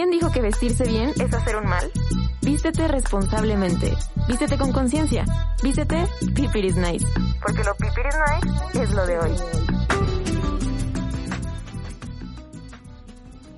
¿Quién dijo que vestirse bien es hacer un mal? Vístete responsablemente. Vístete con conciencia. Vístete Pipiris Nice. Porque lo Pipiris Nice es lo de hoy.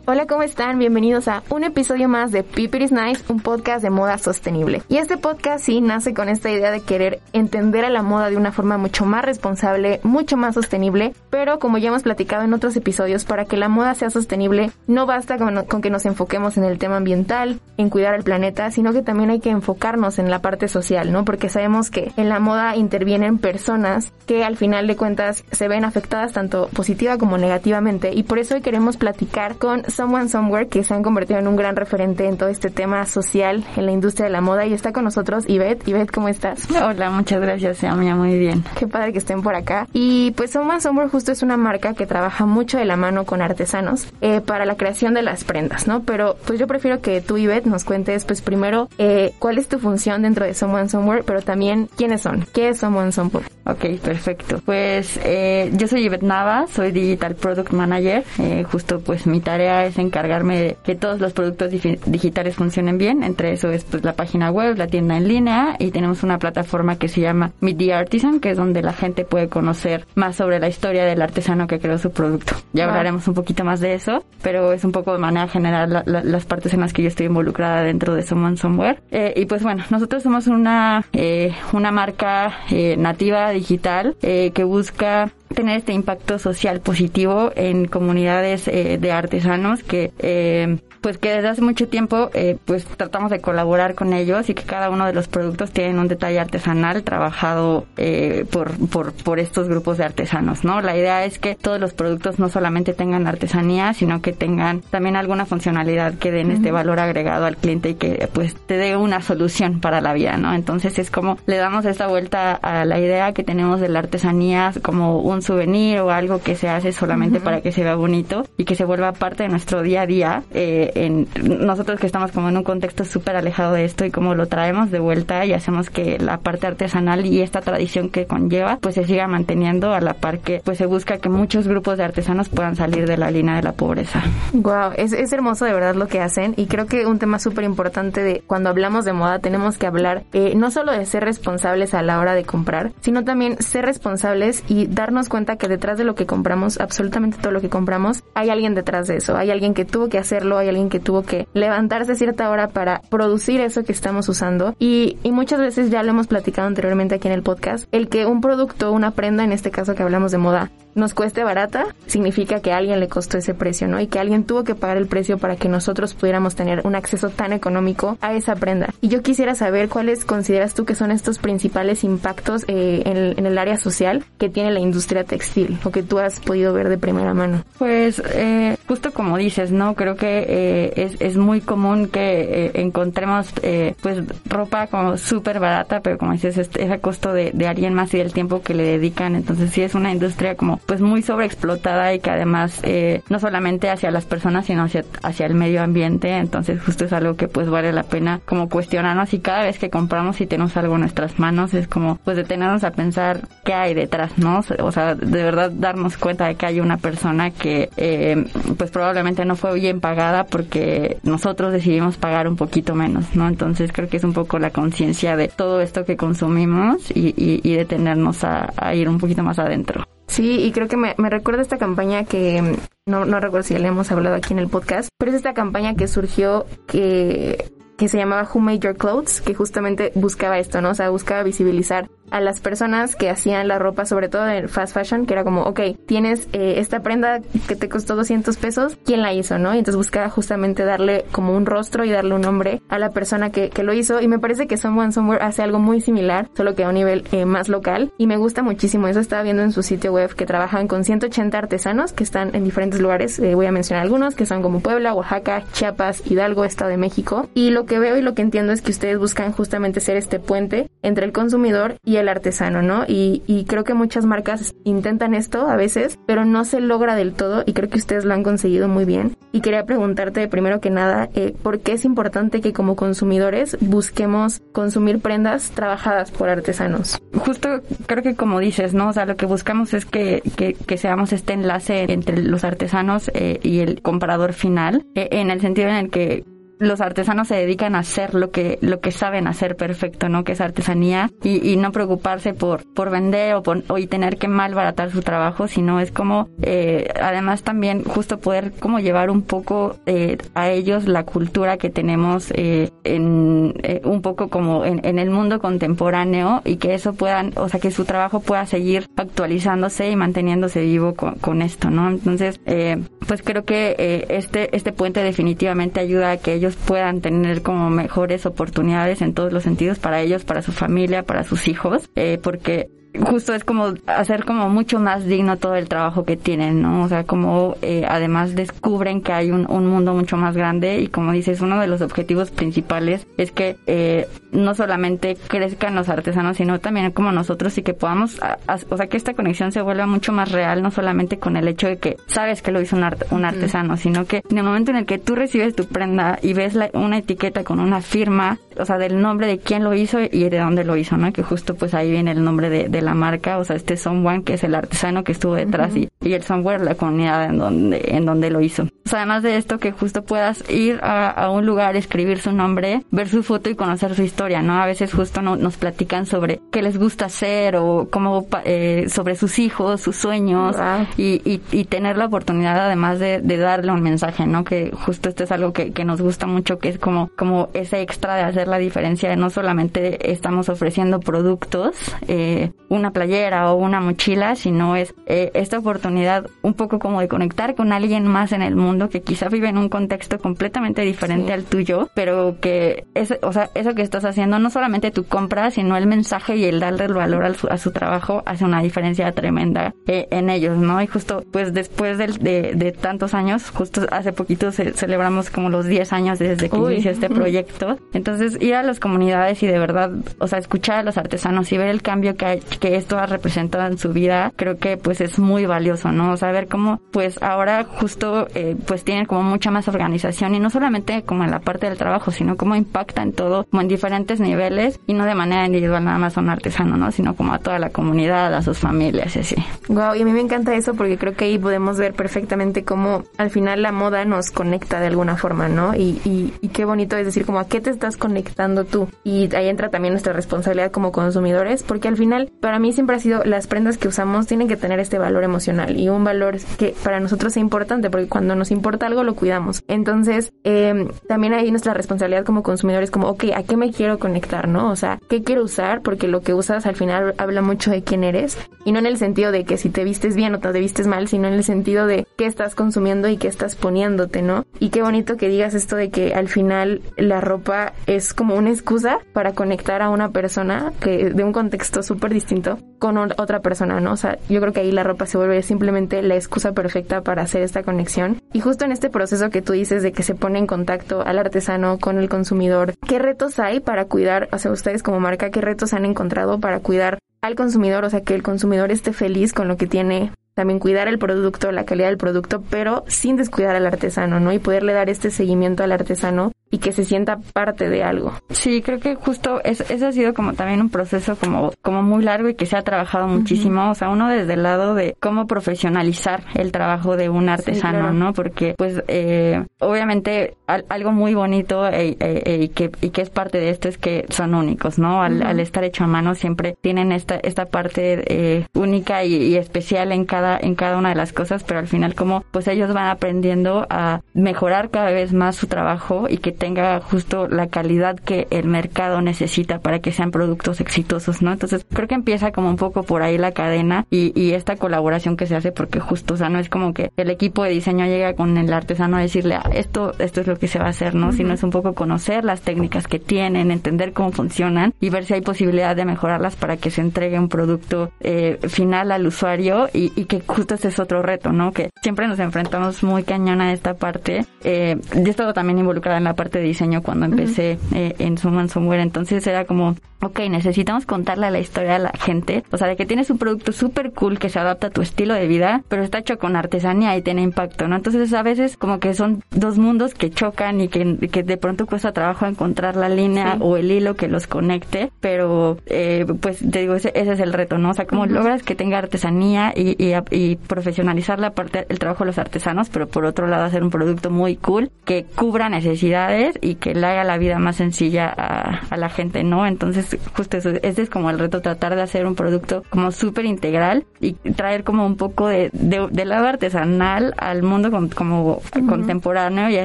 Hola, ¿cómo están? Bienvenidos a un episodio más de People is Nice, un podcast de moda sostenible. Y este podcast sí nace con esta idea de querer entender a la moda de una forma mucho más responsable, mucho más sostenible, pero como ya hemos platicado en otros episodios, para que la moda sea sostenible no basta con, que nos enfoquemos en el tema ambiental, en cuidar el planeta, sino que también hay que enfocarnos en la parte social, ¿no? Porque sabemos que en la moda intervienen personas que al final de cuentas se ven afectadas tanto positiva como negativamente y por eso hoy queremos platicar con Someone Somewhere, que se han convertido en un gran referente en todo este tema social en la industria de la moda. Y está con nosotros Ivette. Ivette, ¿cómo estás? Hola, muchas gracias, Amia, muy bien. Qué padre que estén por acá. Y pues Someone Somewhere justo es una marca que trabaja mucho de la mano con artesanos eh, para la creación de las prendas, ¿no? Pero pues yo prefiero que tú, Ivette, nos cuentes pues primero eh, cuál es tu función dentro de Someone Somewhere, pero también quiénes son. ¿Qué es Someone Somewhere? Ok, perfecto. Pues eh, yo soy Ivette Nava, soy Digital Product Manager. justo pues mi tarea es encargarme de que todos los productos digitales funcionen bien. Entre eso es pues la página web, la tienda en línea y tenemos una plataforma que se llama Meet the Artisan, que es donde la gente puede conocer más sobre la historia del artesano que creó su producto. Ya hablaremos un poquito más de eso, pero es un poco de manera general las partes en las que yo estoy involucrada dentro de Someone Somewhere. Eh, y pues bueno, nosotros somos una, eh, una marca eh, nativa digital que busca tener este impacto social positivo en comunidades eh, de artesanos que eh, pues que desde hace mucho tiempo eh, pues tratamos de colaborar con ellos y que cada uno de los productos tienen un detalle artesanal trabajado eh, por, por, por estos grupos de artesanos, ¿no? La idea es que todos los productos no solamente tengan artesanía, sino que tengan también alguna funcionalidad que den este valor agregado al cliente y que pues te dé una solución para la vida, ¿no? Entonces es como le damos esta vuelta a la idea que tenemos de la artesanía como un souvenir o algo que se hace solamente para que se vea bonito y que se vuelva parte de nuestro día a día. Eh, en nosotros que estamos como en un contexto súper alejado de esto y como lo traemos de vuelta y hacemos que la parte artesanal y esta tradición que conlleva pues se siga manteniendo a la par que pues se busca que muchos grupos de artesanos puedan salir de la línea de la pobreza. Wow, es, es hermoso de verdad lo que hacen y creo que un tema súper importante de cuando hablamos de moda tenemos que hablar eh, no solo de ser responsables a la hora de comprar, sino también ser responsables y darnos cuenta que detrás de lo que compramos, absolutamente todo lo que compramos, hay alguien detrás de eso, hay alguien que tuvo que hacerlo, hay alguien que tuvo que levantarse a cierta hora para producir eso que estamos usando. Y, y muchas veces ya lo hemos platicado anteriormente aquí en el podcast, el que un producto, una prenda, en este caso que hablamos de moda, nos cueste barata, significa que a alguien le costó ese precio, ¿no? Y que alguien tuvo que pagar el precio para que nosotros pudiéramos tener un acceso tan económico a esa prenda. Y yo quisiera saber cuáles consideras tú que son estos principales impactos eh, en, el, área social que tiene la industria textil o que tú has podido ver de primera mano. Pues eh, justo como dices, ¿no? Creo que eh, es, es, muy común que encontremos pues ropa como súper barata, pero como dices, es, es a costo de, de alguien más y del tiempo que le dedican. Entonces sí es una industria como pues muy sobreexplotada y que además eh, no solamente hacia las personas sino hacia, hacia el medio ambiente entonces justo es algo que pues vale la pena como cuestionarnos y cada vez que compramos y tenemos algo en nuestras manos es como pues detenernos a pensar qué hay detrás no o sea de verdad darnos cuenta de que hay una persona que eh, pues probablemente no fue bien pagada porque nosotros decidimos pagar un poquito menos no entonces creo que es un poco la conciencia de todo esto que consumimos y, y, detenernos a, a ir un poquito más adentro Sí, y creo que me, recuerda esta campaña que no, no recuerdo si le hemos hablado aquí en el podcast, pero es esta campaña que surgió que, que se llamaba Who Made Your Clothes, que justamente buscaba esto, ¿no? O sea, buscaba visibilizar a las personas que hacían la ropa, sobre todo en fast fashion, que era como, ok, tienes eh, esta prenda que te costó 200 pesos, ¿quién la hizo, no? Y entonces buscaba justamente darle como un rostro y darle un nombre a la persona que, que lo hizo. Y me parece que Someone Somewhere hace algo muy similar, solo que a un nivel eh, más local. Y me gusta muchísimo. Eso estaba viendo en su sitio web que trabajan con 180 artesanos que están en diferentes lugares. Eh, voy a mencionar algunos que son como Puebla, Oaxaca, Chiapas, Hidalgo, Estado de México. Y lo que veo y lo que entiendo es que ustedes buscan justamente ser este puente entre el consumidor y el artesano, ¿no? Y, y creo que muchas marcas intentan esto a veces, pero no se logra del todo y creo que ustedes lo han conseguido muy bien. Y quería preguntarte primero que nada, eh, ¿por qué es importante que como consumidores busquemos consumir prendas trabajadas por artesanos? Justo creo que como dices, ¿no? O sea, lo que buscamos es que, que, que seamos este enlace entre los artesanos eh, y el comprador final, eh, en el sentido en el que los artesanos se dedican a hacer lo que lo que saben hacer perfecto, ¿no? Que es artesanía y, y no preocuparse por por vender o, por, y tener que malbaratar su trabajo, sino es como eh, además también justo poder como llevar un poco eh, a ellos la cultura que tenemos eh, en eh, un poco como en, en, el mundo contemporáneo y que eso puedan, o sea, que su trabajo pueda seguir actualizándose y manteniéndose vivo con, con esto, ¿no? Entonces, eh, pues creo que eh, este este puente definitivamente ayuda a que ellos puedan tener como mejores oportunidades en todos los sentidos para ellos, para su familia, para sus hijos, eh, porque justo es como hacer como mucho más digno todo el trabajo que tienen, ¿no? O sea, como eh, además descubren que hay un, un, mundo mucho más grande y como dices, uno de los objetivos principales es que eh, no solamente crezcan los artesanos, sino también como nosotros y que podamos, a, a, o sea, que esta conexión se vuelva mucho más real, no solamente con el hecho de que sabes que lo hizo un, art, un artesano, sino que en el momento en el que tú recibes tu prenda y ves la, una etiqueta con una firma, o sea, del nombre de quién lo hizo y de dónde lo hizo, ¿no? Que justo pues ahí viene el nombre de, de la marca, o sea, este someone que es el artesano que estuvo detrás uh -huh. y, y, el somewhere la comunidad en donde, en donde lo hizo. O sea, además de esto, que justo puedas ir a, a, un lugar, escribir su nombre, ver su foto y conocer su historia, ¿no? A veces justo no, nos platican sobre qué les gusta hacer o cómo, eh, sobre sus hijos, sus sueños wow. y, y, y, tener la oportunidad además de, de, darle un mensaje, ¿no? Que justo esto es algo que, que nos gusta mucho, que es como, como ese extra de hacer la diferencia, de no solamente estamos ofreciendo productos, eh, una playera o una mochila, sino es eh, esta oportunidad un poco como de conectar con alguien más en el mundo que quizá vive en un contexto completamente diferente sí. al tuyo, pero que es, o sea, eso que estás haciendo, no solamente tu compra, sino el mensaje y el darle el valor a su, a su trabajo hace una diferencia tremenda eh, en ellos, ¿no? Y justo, pues después de, de, de tantos años, justo hace poquito ce celebramos como los 10 años desde que Uy. inició este proyecto. Entonces, ir a las comunidades y de verdad, o sea, escuchar a los artesanos y ver el cambio que, hay, que esto ha representado en su vida, creo que pues es muy valioso, ¿no? O sea, ver cómo pues ahora justo eh, pues tienen como mucha más organización y no solamente como en la parte del trabajo, sino cómo impacta en todo, como en diferentes niveles y no de manera individual nada más a un artesano, ¿no? Sino como a toda la comunidad, a sus familias y así. Wow, y a mí me encanta eso porque creo que ahí podemos ver perfectamente cómo al final la moda nos conecta de alguna forma, ¿no? Y, y, y qué bonito es decir como a qué te estás conectando tú. Y ahí entra también nuestra responsabilidad como consumidores, porque al final para mí siempre ha sido las prendas que usamos tienen que tener este valor emocional y un valor que para nosotros es importante porque cuando nos importa algo lo cuidamos. Entonces, eh, también hay nuestra responsabilidad como consumidores como, ok, ¿a qué me quiero conectar, no? O sea, ¿qué quiero usar? Porque lo que usas al final habla mucho de quién eres y no en el sentido de que si te vistes bien o te vistes mal, sino en el sentido de qué estás consumiendo y qué estás poniéndote, ¿no? Y qué bonito que digas esto de que al final la ropa es como una excusa para conectar a una persona que de un contexto súper distinto con otra persona, ¿no? O sea, yo creo que ahí la ropa se vuelve simplemente la excusa perfecta para hacer esta conexión. Y justo en este proceso que tú dices de que se pone en contacto al artesano con el consumidor, ¿qué retos hay para cuidar, o sea, ustedes como marca, qué retos han encontrado para cuidar al consumidor, o sea, que el consumidor esté feliz con lo que tiene también cuidar el producto, la calidad del producto, pero sin descuidar al artesano, ¿no? Y poderle dar este seguimiento al artesano y que se sienta parte de algo. Sí, creo que justo eso, eso ha sido como también un proceso como, como muy largo y que se ha trabajado muchísimo. Uh -huh. O sea, uno desde el lado de cómo profesionalizar el trabajo de un artesano, sí, claro. ¿no? Porque, pues, eh, obviamente, al, algo muy bonito e, e, y, que, y que es parte de esto es que son únicos, ¿no? Al, uh -huh. al estar hecho a mano siempre tienen esta, esta parte eh, única y, y especial en cada, en cada una de las cosas, pero al final como, pues ellos van aprendiendo a mejorar cada vez más su trabajo y que tenga justo la calidad que el mercado necesita para que sean productos exitosos, ¿no? Entonces creo que empieza como un poco por ahí la cadena y, y esta colaboración que se hace porque justo, o sea, no es como que el equipo de diseño llega con el artesano a decirle, ah, esto, esto es lo que se va a hacer, ¿no? Uh -huh. Sino es un poco conocer las técnicas que tienen, entender cómo funcionan y ver si hay posibilidad de mejorarlas para que se entregue un producto eh, final al usuario y, y, que justo ese es otro reto, ¿no? Que siempre nos enfrentamos muy cañón a esta parte. Eh, yo he estado también involucrada en la parte de diseño cuando empecé eh, en Suman Somewhere, entonces era como, ok, necesitamos contarle la historia a la gente, o sea, de que tienes un producto súper cool que se adapta a tu estilo de vida, pero está hecho con artesanía y tiene impacto, ¿no? Entonces a veces como que son dos mundos que chocan y que, que de pronto cuesta trabajo encontrar la línea o el hilo que los conecte, pero eh, pues te digo, ese, ese, es el reto, ¿no? O sea, cómo logras que tenga artesanía y, y, y, profesionalizar la parte, el trabajo de los artesanos, pero por otro lado hacer un producto muy cool que cubra necesidades y que le haga la vida más sencilla a, a la gente, ¿no? Entonces, justo eso, ese es como el reto, tratar de hacer un producto como súper integral y traer como un poco de, de, del lado artesanal al mundo como contemporáneo y a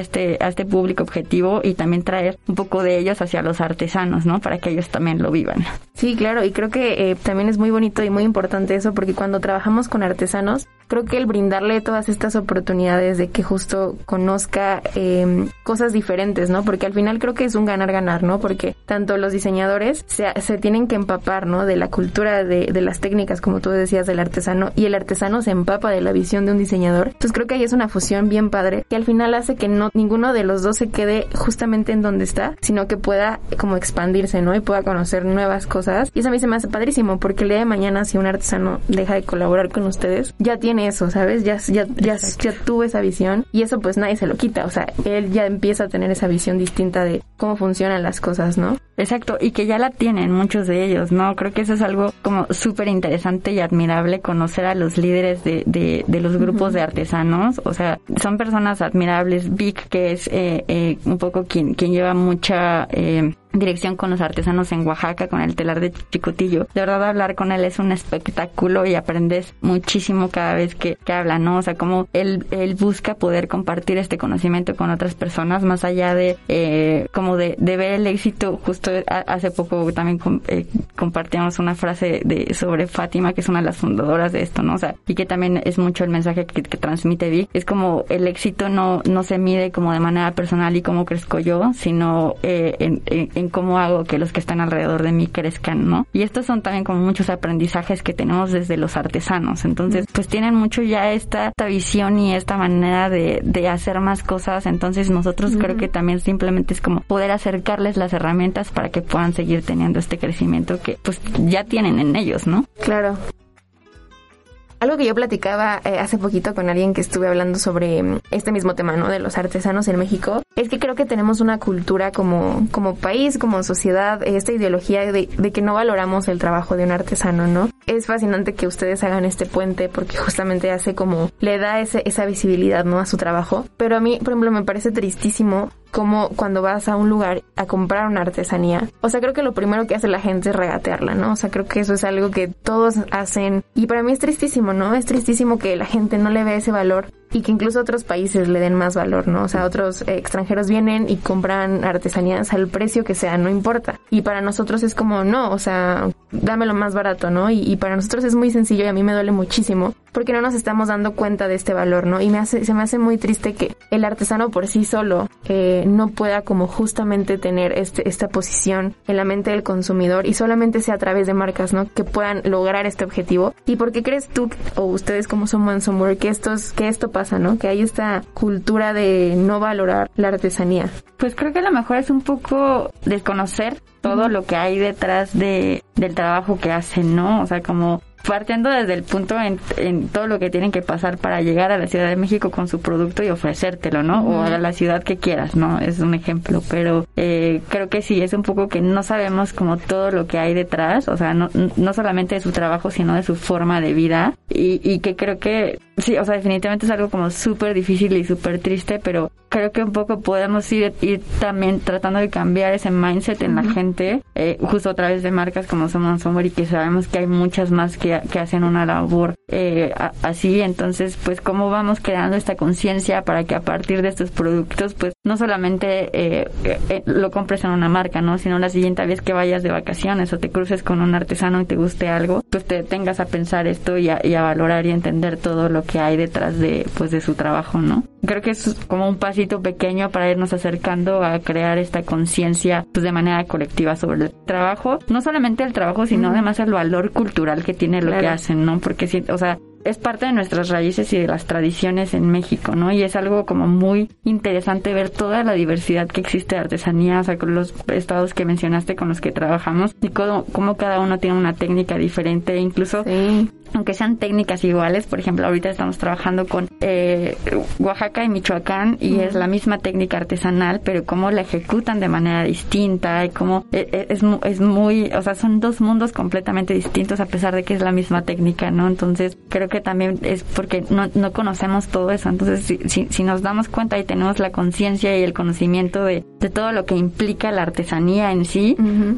este, a este público objetivo y también traer un poco de ellos hacia los artesanos, ¿no? Para que ellos también lo vivan. Sí, claro, y creo que eh, también es muy bonito y muy importante eso porque cuando trabajamos con artesanos, creo que el brindarle todas estas oportunidades de que justo conozca eh, cosas diferentes, ¿no? Porque al final creo que es un ganar-ganar, ¿no? Porque tanto los diseñadores se, se tienen que empapar, ¿no? De la cultura, de, de, las técnicas, como tú decías, del artesano, y el artesano se empapa de la visión de un diseñador. Entonces creo que ahí es una fusión bien padre que al final hace que no ninguno de los dos se quede justamente en donde está, sino que pueda como expandirse, ¿no? Y pueda conocer nuevas cosas. Y eso a mí se me hace padrísimo porque el día de mañana si un artesano deja de colaborar con ustedes, ya tiene eso, ¿sabes? Ya, ya, ya, ya tuvo esa visión y eso pues nadie se lo quita, o sea, él ya empieza a tener esa visión distinta de cómo funcionan las cosas, ¿no? Exacto, y que ya la tienen muchos de ellos, ¿no? Creo que eso es algo como súper interesante y admirable, conocer a los líderes de, de, de los grupos uh -huh. de artesanos, o sea, son personas admirables, Vic, que es eh, eh, un poco quien, quien lleva mucha... Eh, dirección con los artesanos en Oaxaca, con el telar de Chicotillo. De verdad hablar con él es un espectáculo y aprendes muchísimo cada vez que, que habla, ¿no? O sea, como él, él busca poder compartir este conocimiento con otras personas, más allá de eh, como de, de, ver el éxito. Justo hace poco también eh, compartíamos una frase de sobre Fátima, que es una de las fundadoras de esto, ¿no? O sea, y que también es mucho el mensaje que, que transmite Vic. Es como el éxito no, no se mide como de manera personal y cómo crezco yo, sino eh, en, en en cómo hago que los que están alrededor de mí crezcan, ¿no? Y estos son también como muchos aprendizajes que tenemos desde los artesanos. Entonces, pues tienen mucho ya esta, esta visión y esta manera de, de hacer más cosas. Entonces, nosotros uh -huh. creo que también simplemente es como poder acercarles las herramientas para que puedan seguir teniendo este crecimiento que pues ya tienen en ellos, ¿no? Claro. Algo que yo platicaba eh, hace poquito con alguien que estuve hablando sobre mm, este mismo tema, ¿no? De los artesanos en México, es que creo que tenemos una cultura como, como país, como sociedad, esta ideología de, de que no valoramos el trabajo de un artesano, ¿no? Es fascinante que ustedes hagan este puente porque justamente hace como, le da ese, esa visibilidad, ¿no? A su trabajo. Pero a mí, por ejemplo, me parece tristísimo como cuando vas a un lugar a comprar una artesanía. O sea, creo que lo primero que hace la gente es regatearla, ¿no? O sea, creo que eso es algo que todos hacen. Y para mí es tristísimo, ¿no? Es tristísimo que la gente no le vea ese valor y que incluso otros países le den más valor, ¿no? O sea, otros eh, extranjeros vienen y compran artesanías al precio que sea, no importa. Y para nosotros es como, no, o sea, dámelo más barato, ¿no? Y, y para nosotros es muy sencillo y a mí me duele muchísimo porque no nos estamos dando cuenta de este valor, ¿no? Y me hace, se me hace muy triste que el artesano por sí solo eh, no pueda como justamente tener este, esta posición en la mente del consumidor y solamente sea a través de marcas, ¿no? Que puedan lograr este objetivo. ¿Y por qué crees tú o ustedes como son Somewhere que, estos, que esto pasa, ¿no? Que hay esta cultura de no valorar la artesanía. Pues creo que a lo mejor es un poco desconocer todo lo que hay detrás de, del trabajo que hacen, ¿no? O sea, como partiendo desde el punto en, en, todo lo que tienen que pasar para llegar a la Ciudad de México con su producto y ofrecértelo, ¿no? Uh -huh. O a la ciudad que quieras, ¿no? Es un ejemplo, pero eh, creo que sí, es un poco que no sabemos como todo lo que hay detrás, o sea, no, no solamente de su trabajo, sino de su forma de vida y, y que creo que sí, o sea, definitivamente es algo como súper difícil y súper triste, pero creo que un poco podemos ir, ir también tratando de cambiar ese mindset en uh -huh. la gente, eh, justo a través de marcas como Somos Somewhere y que sabemos que hay muchas más que, que hacen una labor eh, así, entonces pues cómo vamos creando esta conciencia para que a partir de estos productos pues no solamente eh, eh, lo compres en una marca, ¿no? Sino la siguiente vez que vayas de vacaciones o te cruces con un artesano y te guste algo, pues te tengas a pensar esto y a, y a valorar y entender todo lo que hay detrás de pues de su trabajo, ¿no? Creo que es como un pasito pequeño para irnos acercando a crear esta conciencia pues de manera colectiva sobre el trabajo, no solamente el trabajo, sino mm. además el valor cultural que tiene lo claro. que hacen, ¿no? Porque si, o sea, es parte de nuestras raíces y de las tradiciones en México, ¿no? Y es algo como muy interesante ver toda la diversidad que existe de artesanía, o sea, con los estados que mencionaste con los que trabajamos y cómo, cómo cada uno tiene una técnica diferente, incluso aunque sean técnicas iguales, por ejemplo, ahorita estamos trabajando con eh, Oaxaca y Michoacán y es la misma técnica artesanal, pero cómo la ejecutan de manera distinta y cómo eh, eh, es, es, muy, o sea, son dos mundos completamente distintos a pesar de que es la misma técnica, ¿no? Entonces, creo que también es porque no, no conocemos todo eso. Entonces, si, si, nos damos cuenta y tenemos la conciencia y el conocimiento de, de, todo lo que implica la artesanía en sí,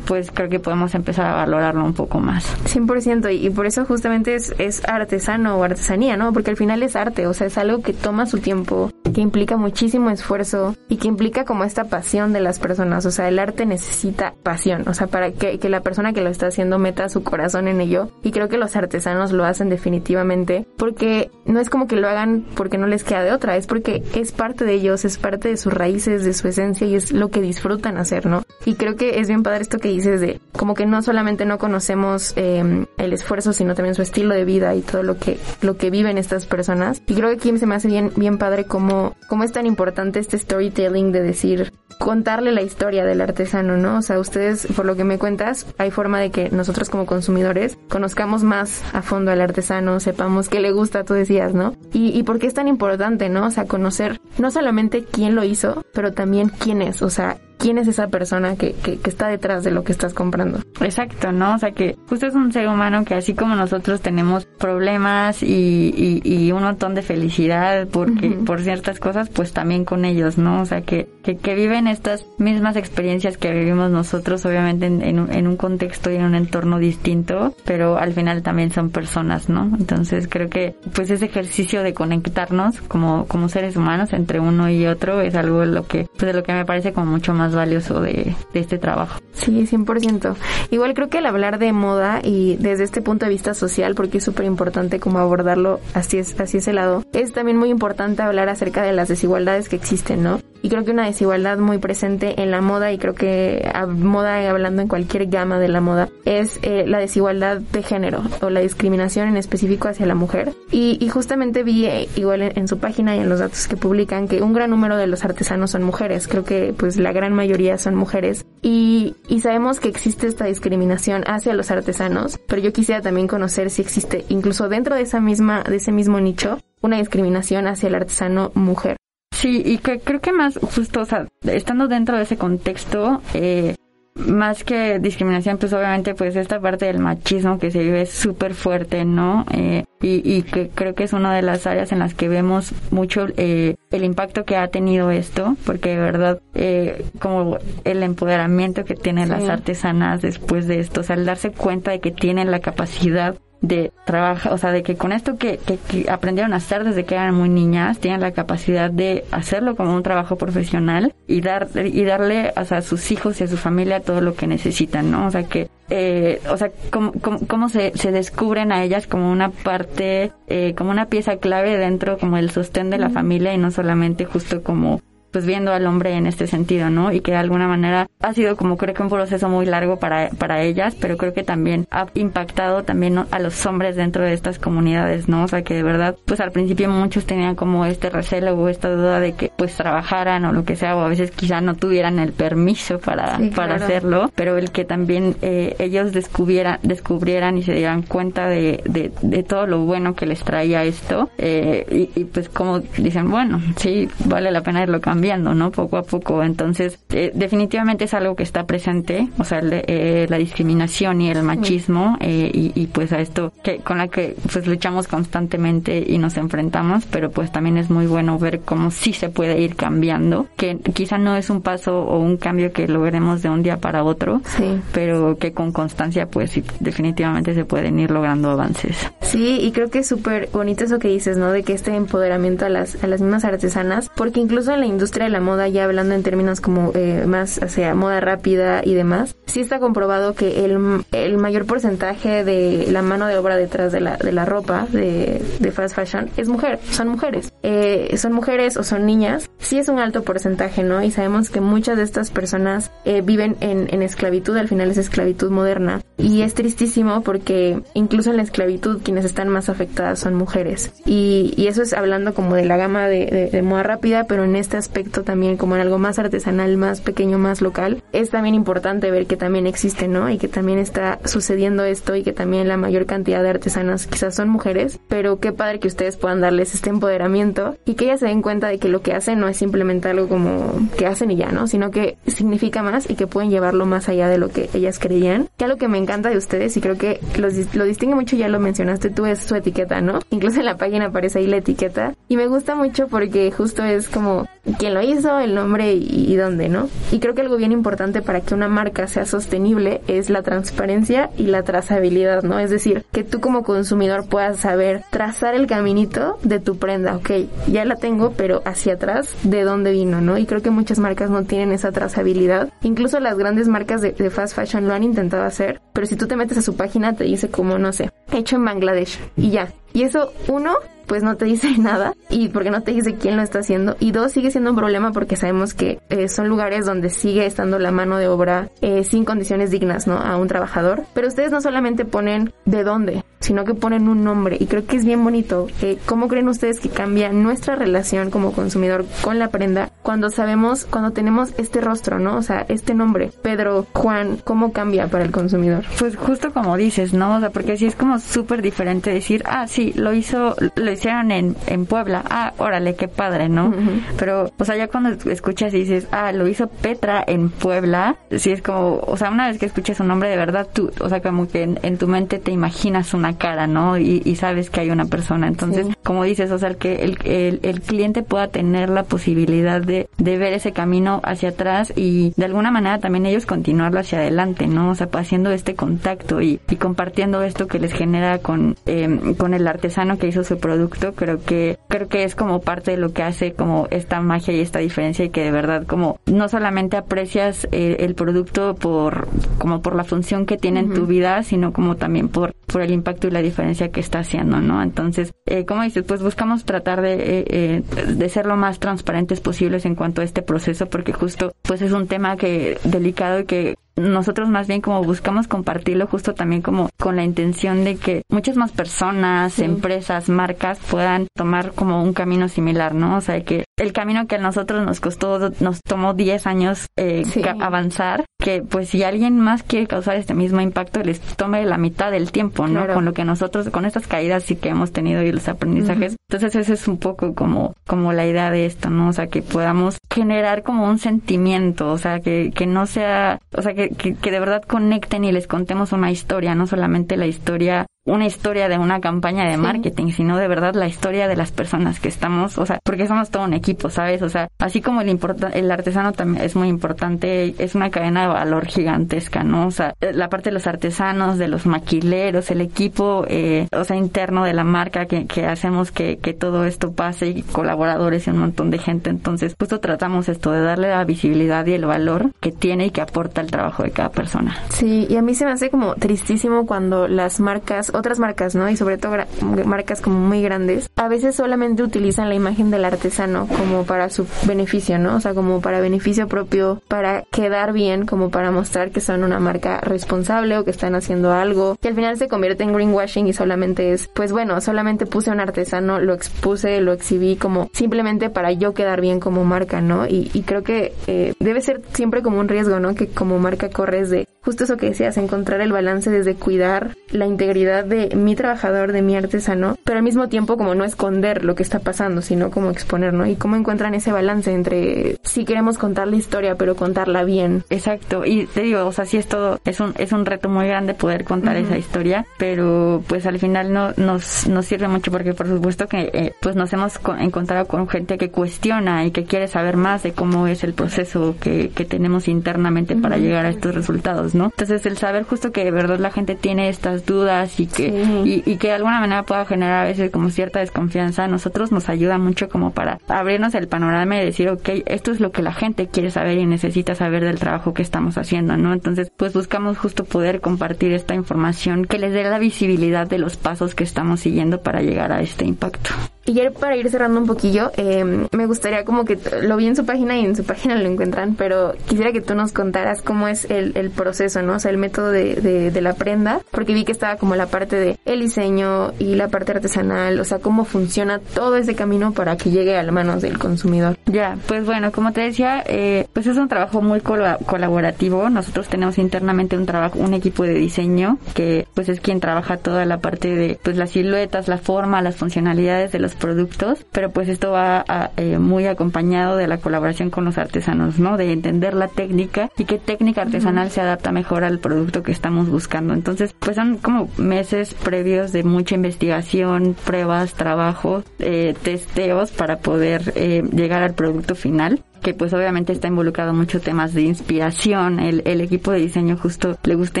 pues creo que podemos empezar a valorarlo un poco más. 100%, y, y por eso justamente es, artesano o artesanía, ¿no? Porque al final es arte, o sea, es algo que toma su tiempo, que implica muchísimo esfuerzo y que implica como esta pasión de las personas. O sea, el arte necesita pasión, o sea, para que, que la persona que lo está haciendo meta su corazón en ello. Y creo que los artesanos lo hacen definitivamente porque no es como que lo hagan porque no les queda de otra, es porque es parte de ellos, es parte de sus raíces, de su esencia y es lo que disfrutan hacer, ¿no? Y creo que es bien padre esto que dices de como que no solamente no conocemos eh, el esfuerzo, sino también su estilo de vida y todo lo que, lo que viven estas personas. Y creo que aquí se me hace bien, bien padre cómo, cómo es tan importante este storytelling de decir, contarle la historia del artesano, ¿no? O sea, ustedes, por lo que me cuentas, hay forma de que nosotros como consumidores conozcamos más a fondo al artesano, sepamos qué le gusta, tú decías, ¿no? Y, y por qué es tan importante, ¿no? O sea, conocer no solamente quién lo hizo, pero también quién es, o sea, quién es esa persona que, que, está detrás de lo que estás comprando. Exacto, ¿no? O sea que justo es un ser humano que así como nosotros tenemos problemas y, y, un montón de felicidad porque, por ciertas cosas, pues también con ellos, ¿no? O sea que, que, que viven estas mismas experiencias que vivimos nosotros, obviamente en, en, un, en un contexto y en un entorno distinto, pero al final también son personas, ¿no? Entonces creo que pues ese ejercicio de conectarnos como, como seres humanos entre uno y otro es algo de lo que, pues de lo que me parece como mucho más valioso de, este trabajo. Sí, 100%. Igual creo que al hablar de moda y desde este punto de vista social, porque es súper importante como abordarlo así es, así ese lado, es también muy importante hablar acerca de las desigualdades que existen, ¿no? Y creo que una desigualdad muy presente en la moda y creo que a moda hablando en cualquier gama de la moda es eh, la desigualdad de género o la discriminación en específico hacia la mujer. Y, y justamente vi eh, igual en, en, su página y en los datos que publican que un gran número de los artesanos son mujeres. Creo que pues la gran mayoría son mujeres y, y sabemos que existe esta discriminación hacia los artesanos, pero yo quisiera también conocer si existe incluso dentro de esa misma, de ese mismo nicho, una discriminación hacia el artesano mujer. Sí, y que creo que más justo, o sea, estando dentro de ese contexto, eh, más que discriminación, pues obviamente pues esta parte del machismo que se vive súper fuerte, ¿no? Eh, y, y, que creo que es una de las áreas en las que vemos mucho eh, el impacto que ha tenido esto, porque de verdad, eh, como el empoderamiento que tienen las artesanas después de esto, o sea, el darse cuenta de que tienen la capacidad de trabajar, o sea, de que con esto que, que, aprendieron a hacer desde que eran muy niñas, tienen la capacidad de hacerlo como un trabajo profesional y dar y darle o sea, a sus hijos y a su familia todo lo que necesitan, ¿no? O sea, que eh, o sea, cómo, cómo, se, se, descubren a ellas como una parte, eh, como una pieza clave dentro como el sostén de la familia y no solamente justo como pues viendo al hombre en este sentido, ¿no? Y que de alguna manera ha sido como creo que un proceso muy largo para, para ellas, pero creo que también ha impactado también a los hombres dentro de estas comunidades, ¿no? O sea que de verdad, pues al principio muchos tenían como este recelo o esta duda de que pues trabajaran o lo que sea, o a veces quizá no tuvieran el permiso para, para hacerlo, pero el que también eh, ellos descubrieran, descubrieran y se dieran cuenta de, de, de, todo lo bueno que les traía esto, eh, y, y, pues como dicen, bueno, sí, vale la pena irlo cambiando cambiando, ¿no? Poco a poco. Entonces, eh, definitivamente es algo que está presente, o sea, eh, la discriminación y el machismo, eh, y, y, pues a esto que con la que pues luchamos constantemente y nos enfrentamos, pero pues también es muy bueno ver cómo sí se puede ir cambiando, que quizá no es un paso o un cambio que logremos de un día para otro, sí. pero que con constancia pues sí, definitivamente se pueden ir logrando avances. Sí, y creo que es súper bonito eso que dices, ¿no? De que este empoderamiento a las, a las mismas artesanas, porque incluso en la industria de la moda, ya hablando en términos como eh, más hacia moda rápida y demás, sí está comprobado que el, el mayor porcentaje de la mano de obra detrás de la, de la ropa de, de fast fashion es mujer, son mujeres. Eh, son mujeres o son niñas, sí es un alto porcentaje, ¿no? Y sabemos que muchas de estas personas eh, viven en, en esclavitud, al final es esclavitud moderna. Y es tristísimo porque incluso en la esclavitud quienes están más afectadas son mujeres. Y, y eso es hablando como de la gama de, de, moda rápida, pero en este aspecto también como en algo más artesanal, más pequeño, más local, es también importante ver que también existe, ¿no? Y que también está sucediendo esto y que también la mayor cantidad de artesanas quizás son mujeres, pero qué padre que ustedes puedan darles este empoderamiento y que ellas se den cuenta de que lo que hacen no es simplemente algo como que hacen y ya, ¿no? Sino que significa más y que pueden llevarlo más allá de lo que ellas creían. Ya lo que me encanta de ustedes y creo que lo distingue mucho, ya lo mencionaste tú, es su etiqueta, ¿no? Incluso en la página aparece ahí la etiqueta y me gusta mucho porque justo es como quién lo hizo, el nombre y, dónde, ¿no? Y creo que algo bien importante para que una marca sea sostenible es la transparencia y la trazabilidad, ¿no? Es decir, que tú como consumidor puedas saber trazar el caminito de tu prenda, ok, ya la tengo, pero hacia atrás, ¿de dónde vino, no? Y creo que muchas marcas no tienen esa trazabilidad. Incluso las grandes marcas de, de fast fashion lo han intentado hacer, pero si tú te metes a su página te dice como, no sé, hecho en Bangladesh y ya. Y eso, uno, pues no te dice nada y porque no te dice quién lo está haciendo. Y dos sigue siendo un problema porque sabemos que eh, son lugares donde sigue estando la mano de obra eh, sin condiciones dignas no a un trabajador. Pero ustedes no solamente ponen de dónde sino que ponen un nombre. Y creo que es bien bonito eh, cómo creen ustedes que cambia nuestra relación como consumidor con la prenda cuando sabemos cuando tenemos este rostro no o sea este nombre Pedro Juan cómo cambia para el consumidor pues justo como dices no o sea porque si es como súper diferente decir ah sí lo hizo lo hicieron en, en Puebla. Ah, órale, qué padre, ¿no? Pero, o sea, ya cuando escuchas y dices, ah, lo hizo Petra en Puebla, sí es como, o sea, una vez que escuchas su nombre de verdad, tú, o sea, como que en, tu mente te imaginas una cara, ¿no? Y, y sabes que hay una persona. Entonces, como dices, o sea, que el, el, el, cliente pueda tener la posibilidad de, de ver ese camino hacia atrás y de alguna manera también ellos continuarlo hacia adelante, ¿no? O sea, haciendo este contacto y, y compartiendo esto que les genera con, eh, con el artesano que hizo su producto creo que creo que es como parte de lo que hace como esta magia y esta diferencia y que de verdad como no solamente aprecias eh, el producto por como por la función que tiene en tu vida sino como también por por el impacto y la diferencia que está haciendo no entonces eh, como dices pues buscamos tratar de eh, eh, de ser lo más transparentes posibles en cuanto a este proceso porque justo pues es un tema que delicado y que nosotros más bien como buscamos compartirlo justo también como con la intención de que muchas más personas, empresas, marcas puedan tomar como un camino similar, ¿no? O sea, que el camino que a nosotros nos costó, nos tomó 10 años eh, avanzar, que pues si alguien más quiere causar este mismo impacto, les tome la mitad del tiempo, ¿no? Con lo que nosotros, con estas caídas sí que hemos tenido y los aprendizajes. Entonces ese es un poco como, como la idea de esto, ¿no? O sea, que podamos generar como un sentimiento, o sea, que, que no sea, o sea, que, que, que de verdad conecten y les contemos una historia, no solamente la historia una historia de una campaña de marketing, sino de verdad la historia de las personas que estamos, o sea, porque somos todo un equipo, ¿sabes? O sea, así como el el artesano también es muy importante, es una cadena de valor gigantesca, ¿no? O sea, la parte de los artesanos, de los maquileros, el equipo, eh, o sea, interno de la marca que, que hacemos que, que todo esto pase y colaboradores y un montón de gente. Entonces, justo tratamos esto de darle la visibilidad y el valor que tiene y que aporta el trabajo de cada persona. Sí, y a mí se me hace como tristísimo cuando las marcas otras marcas, ¿no? Y sobre todo marcas como muy grandes, a veces solamente utilizan la imagen del artesano como para su beneficio, ¿no? O sea, como para beneficio propio, para quedar bien, como para mostrar que son una marca responsable o que están haciendo algo, que al final se convierte en greenwashing y solamente es, pues bueno, solamente puse un artesano, lo expuse, lo exhibí como simplemente para yo quedar bien como marca, ¿no? Y, creo que eh, debe ser siempre como un riesgo, ¿no? Que como marca corres de justo eso que decías, encontrar el balance desde cuidar la integridad de mi trabajador, de mi artesano, pero al mismo tiempo como no esconder lo que está pasando, sino como exponer, ¿no? Y cómo encuentran ese balance entre si queremos contar la historia, pero contarla bien. Exacto. Y te digo, o sea, sí es todo, es un, es un reto muy grande poder contar esa historia, pero pues al final no nos, nos sirve mucho porque por supuesto que eh, pues nos hemos encontrado con gente que cuestiona y que quiere saber más de cómo es el proceso que, que tenemos internamente para llegar a estos resultados, ¿no? Entonces el saber justo que de verdad la gente tiene estas dudas y que, y, que de alguna manera pueda generar a veces como cierta desconfianza, a nosotros nos ayuda mucho como para abrirnos el panorama y decir, ok, esto es lo que la gente quiere saber y necesita saber del trabajo que estamos haciendo, ¿no? Entonces, pues buscamos justo poder compartir esta información que les dé la visibilidad de los pasos que estamos siguiendo para llegar a este impacto. Y ya para ir cerrando un poquillo, eh, me gustaría como que lo vi en su página y en su página lo encuentran, pero quisiera que tú nos contaras cómo es el, el proceso, ¿no? O sea, el método de, de, la prenda, porque vi que estaba como la parte de el diseño y la parte artesanal, o sea, cómo funciona todo ese camino para que llegue a las manos del consumidor. Ya, pues bueno, como te decía, eh, pues es un trabajo muy colaborativo. Nosotros tenemos internamente un trabajo, un equipo de diseño que pues es quien trabaja toda la parte de pues las siluetas, la forma, las funcionalidades de los productos, pero pues esto va eh, muy acompañado de la colaboración con los artesanos, ¿no? De entender la técnica y qué técnica artesanal se adapta mejor al producto que estamos buscando. Entonces, pues son como meses previos de mucha investigación, pruebas, trabajos, eh, testeos para poder eh, llegar al producto final que pues obviamente está involucrado en muchos temas de inspiración. El, el, equipo de diseño justo le gusta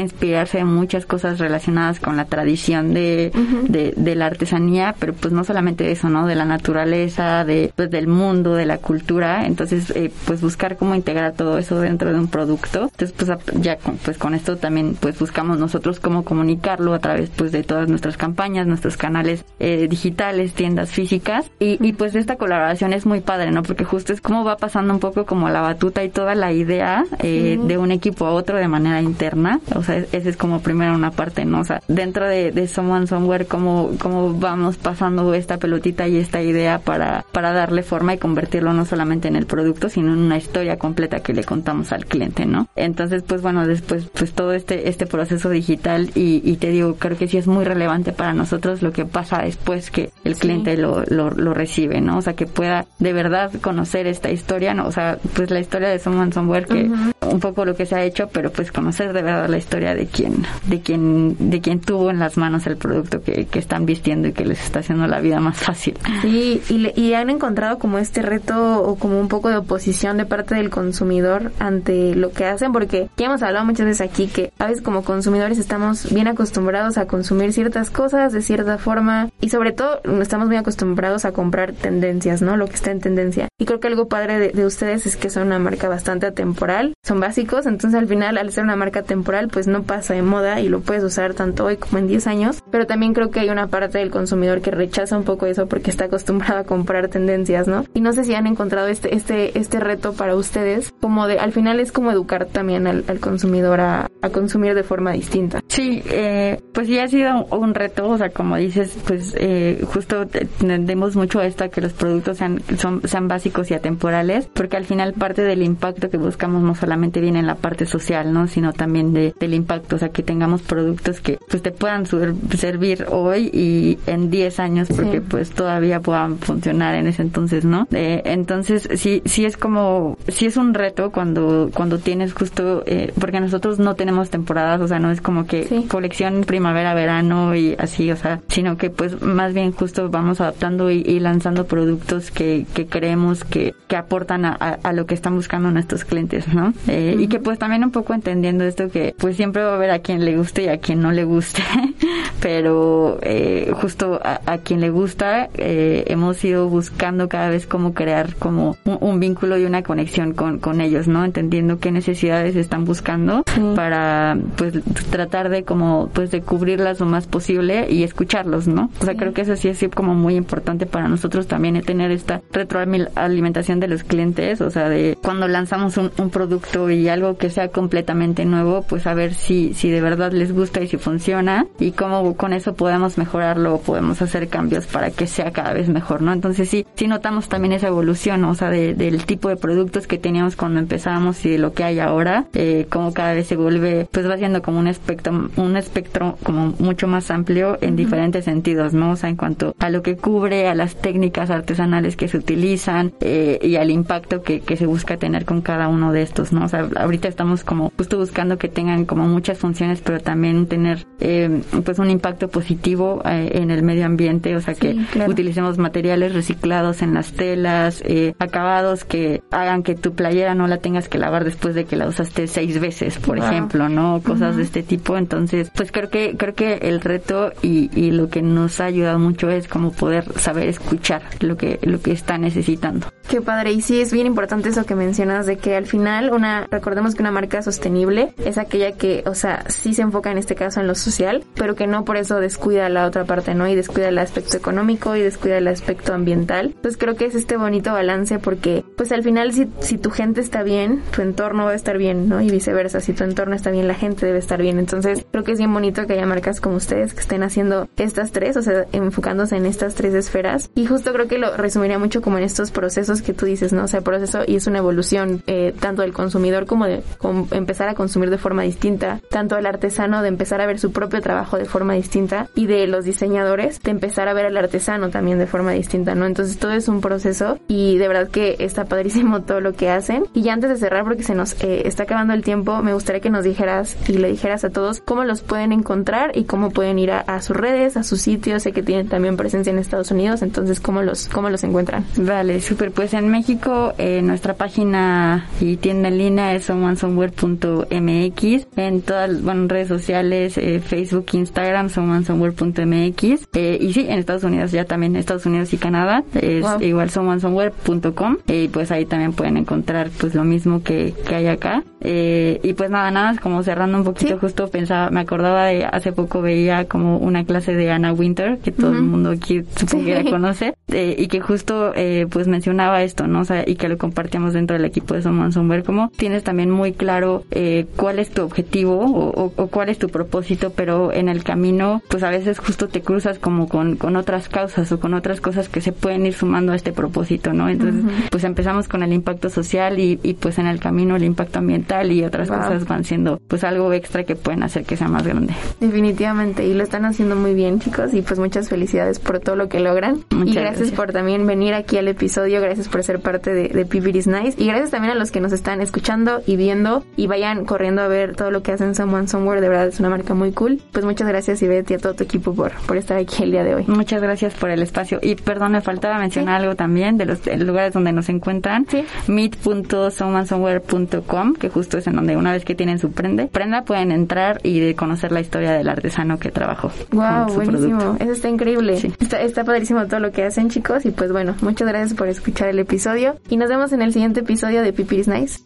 inspirarse en muchas cosas relacionadas con la tradición de, de, de, la artesanía, pero pues no solamente eso, ¿no? De la naturaleza, de, pues del mundo, de la cultura. Entonces, eh, pues buscar cómo integrar todo eso dentro de un producto. Entonces, pues ya con, pues con esto también pues buscamos nosotros cómo comunicarlo a través pues de todas nuestras campañas, nuestros canales eh, digitales, tiendas físicas. Y, y pues esta colaboración es muy padre, ¿no? Porque justo es cómo va pasando un poco como la batuta y toda la idea eh, de un equipo a otro de manera interna. O sea, esa es como primero una parte, ¿no? O sea, dentro de, de Someone Somewhere, cómo, cómo vamos pasando esta pelotita y esta idea para, para darle forma y convertirlo no solamente en el producto, sino en una historia completa que le contamos al cliente, ¿no? Entonces, pues bueno, después, pues todo este, este proceso digital y, y te digo, creo que sí es muy relevante para nosotros lo que pasa después que el cliente lo, lo, lo recibe, ¿no? O sea, que pueda de verdad conocer esta historia, o sea, pues la historia de Someone Somewhere, que un poco lo que se ha hecho, pero pues conocer de verdad la historia de quien, de quien, de quien tuvo en las manos el producto que, que están vistiendo y que les está haciendo la vida más fácil. Sí, y, y han encontrado como este reto o como un poco de oposición de parte del consumidor ante lo que hacen, porque ya hemos hablado muchas veces aquí que a veces como consumidores estamos bien acostumbrados a consumir ciertas cosas de cierta forma y sobre todo estamos muy acostumbrados a comprar tendencias, ¿no? Lo que está en tendencia. Y creo que algo padre de, de ustedes es que son una marca bastante atemporal, son básicos, entonces al final al ser una marca temporal pues no pasa de moda y lo puedes usar tanto hoy como en 10 años, pero también creo que hay una parte del consumidor que rechaza un poco eso porque está acostumbrado a comprar tendencias, ¿no? Y no sé si han encontrado este este este reto para ustedes, como de al final es como educar también al, al consumidor a, a, consumir de forma distinta. Sí, eh, pues sí ha sido un, reto, o sea, como dices, pues eh, justo tendemos mucho a esto a que los productos sean, son, sean básicos y atemporales, porque al final parte del impacto que buscamos no solamente viene en la parte social, ¿no? Sino también de, del impacto, o sea, que tengamos productos que pues te puedan servir hoy y en 10 años porque sí. pues todavía puedan funcionar en ese entonces, ¿no? Eh, entonces sí, sí es como, sí es un reto cuando, cuando tienes justo, eh, porque nosotros no tenemos temporadas, o sea, no es como que sí. colección primavera, verano y así, o sea, sino que pues más bien justo vamos adaptando y, y lanzando productos que, que creemos que, que aportan a, a, a, lo que están buscando nuestros clientes, ¿no? Eh, uh -huh. Y que pues también un poco entendiendo esto que pues siempre va a haber a quien le guste y a quien no le guste, pero eh, justo a, a, quien le gusta eh, hemos ido buscando cada vez cómo crear como un, un, vínculo y una conexión con, con ellos, ¿no? Entendiendo qué necesidades están buscando sí. para pues tratar de como pues de cubrirlas lo más posible y escucharlos, ¿no? O sea, sí. creo que eso sí es como muy importante para nosotros también tener esta retroalimentación de los clientes, o sea, de cuando lanzamos un, un, producto y algo que sea completamente nuevo, pues a ver si, si de verdad les gusta y si funciona y cómo con eso podemos mejorarlo o podemos hacer cambios para que sea cada vez mejor, ¿no? Entonces sí, sí notamos también esa evolución, o sea, de, del tipo de productos que teníamos cuando empezábamos y de lo que hay ahora, eh, cómo cada vez se vuelve, pues va siendo como un espectro, un espectro como mucho más amplio en uh -huh. diferentes sentidos, ¿no? O sea, en cuanto a lo que cubre, a las técnicas artesanales que se utilizan eh, y al impacto que, que se busca tener con cada uno de estos, ¿no? O sea, ahorita estamos como justo buscando que tengan como muchas funciones, pero también tener eh, pues un impacto positivo eh, en el medio ambiente, o sea, sí, que claro. utilicemos materiales reciclados en las telas, eh, acabados que hagan que tu playera no la tengas que lavar después de que la usaste seis veces, por wow. ejemplo, ¿no? Cosas uh -huh. de este tipo. Entonces, pues creo que creo que el reto y, y lo que nos ha ayudado mucho es como poder saber escuchar lo que lo que está necesitando. Qué padre. Y sí, es bien importante eso que mencionas de que al final una recordemos que una marca sostenible es aquella que, o sea, sí se enfoca en este caso en lo social, pero que no por eso descuida la otra parte, ¿no? Y descuida el aspecto económico y descuida el aspecto ambiental. Entonces creo que es este bonito balance porque, pues al final, si, si tu gente está bien, tu entorno va a estar bien, ¿no? Y viceversa, si tu entorno está bien, la gente debe estar bien. Entonces creo que es bien bonito que haya marcas como ustedes que estén haciendo estas tres, o sea, enfocándose en estas tres esferas. Y justo creo que lo resumiría mucho como en estos procesos que tú dices, ¿no? O sea, proceso y es una evolución eh, tanto del consumidor como de empezar a consumir de forma distinta, tanto el artesano de empezar a ver su propio trabajo de forma distinta y de los diseñadores de empezar a ver al artesano también de forma distinta, ¿no? Entonces todo es un proceso y de verdad que está padrísimo todo lo que hacen. Y ya antes de cerrar, porque se nos eh, está acabando el tiempo, me gustaría que nos dijeras y le dijeras a todos cómo los pueden encontrar y cómo pueden ir a, sus redes, a sus sitios. Sé que tienen también presencia en Estados Unidos, entonces cómo los, cómo los encuentran. Vale, súper. Pues en México, eh, nuestra página y tienda en línea es someonesomewhere.mx. En todas las redes sociales, eh, Facebook, Instagram, someonesomewhere.mx. Eh, y sí, en Estados Unidos ya también, Estados Unidos y Canadá, es igual someonesomewhere.com. Y pues ahí también pueden encontrar pues lo mismo que, que hay acá. Eh, y pues nada, nada, como cerrando un poquito, justo pensaba, me acordaba de hace poco veía como una clase de Anna Winter, que todo el mundo aquí supongo que conoce, eh, y que justo eh, pues mencionaba esto, ¿no? O sea, y que lo compartíamos dentro del equipo de Somewhere, como tienes también muy claro eh, cuál es tu objetivo o, o, cuál es tu propósito, pero en el camino, pues a veces justo te cruzas como con, con otras causas o con otras cosas que se pueden ir sumando a este propósito, ¿no? Entonces, pues empezamos con el impacto social y, y pues en el camino el impacto ambiental y otras cosas van siendo pues algo extra que pueden hacer que sea más grande. Definitivamente y lo están haciendo muy bien chicos y pues muchas felicidades por todo lo que logran. Y gracias, por también venir aquí al episodio, gracias por ser parte de, de is Nice y gracias también a los que nos están escuchando y viendo y vayan corriendo a ver todo lo que hacen Someone Somewhere, de verdad es una marca muy cool. Pues muchas gracias Ivette y a todo tu equipo por, por estar aquí el día de hoy. Muchas gracias por el espacio y perdón, me faltaba mencionar algo también de los lugares donde nos encuentran. Sí. meet.someonesomewhere.com que justo es en donde una vez que tienen su prende, prenda pueden entrar y conocer la historia del artesano que trabajó. Wow, buenísimo. Eso está increíble. Está, está padrísimo todo lo que hacen, chicos. Y pues bueno, muchas gracias por escuchar el episodio. Y nos vemos en el siguiente episodio de Pipiris Nice.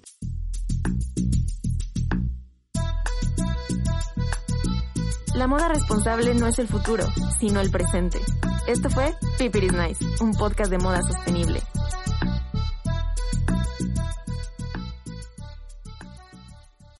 La moda responsable no es el futuro, sino el presente. Esto fue Pipiris Nice, un podcast de moda sostenible.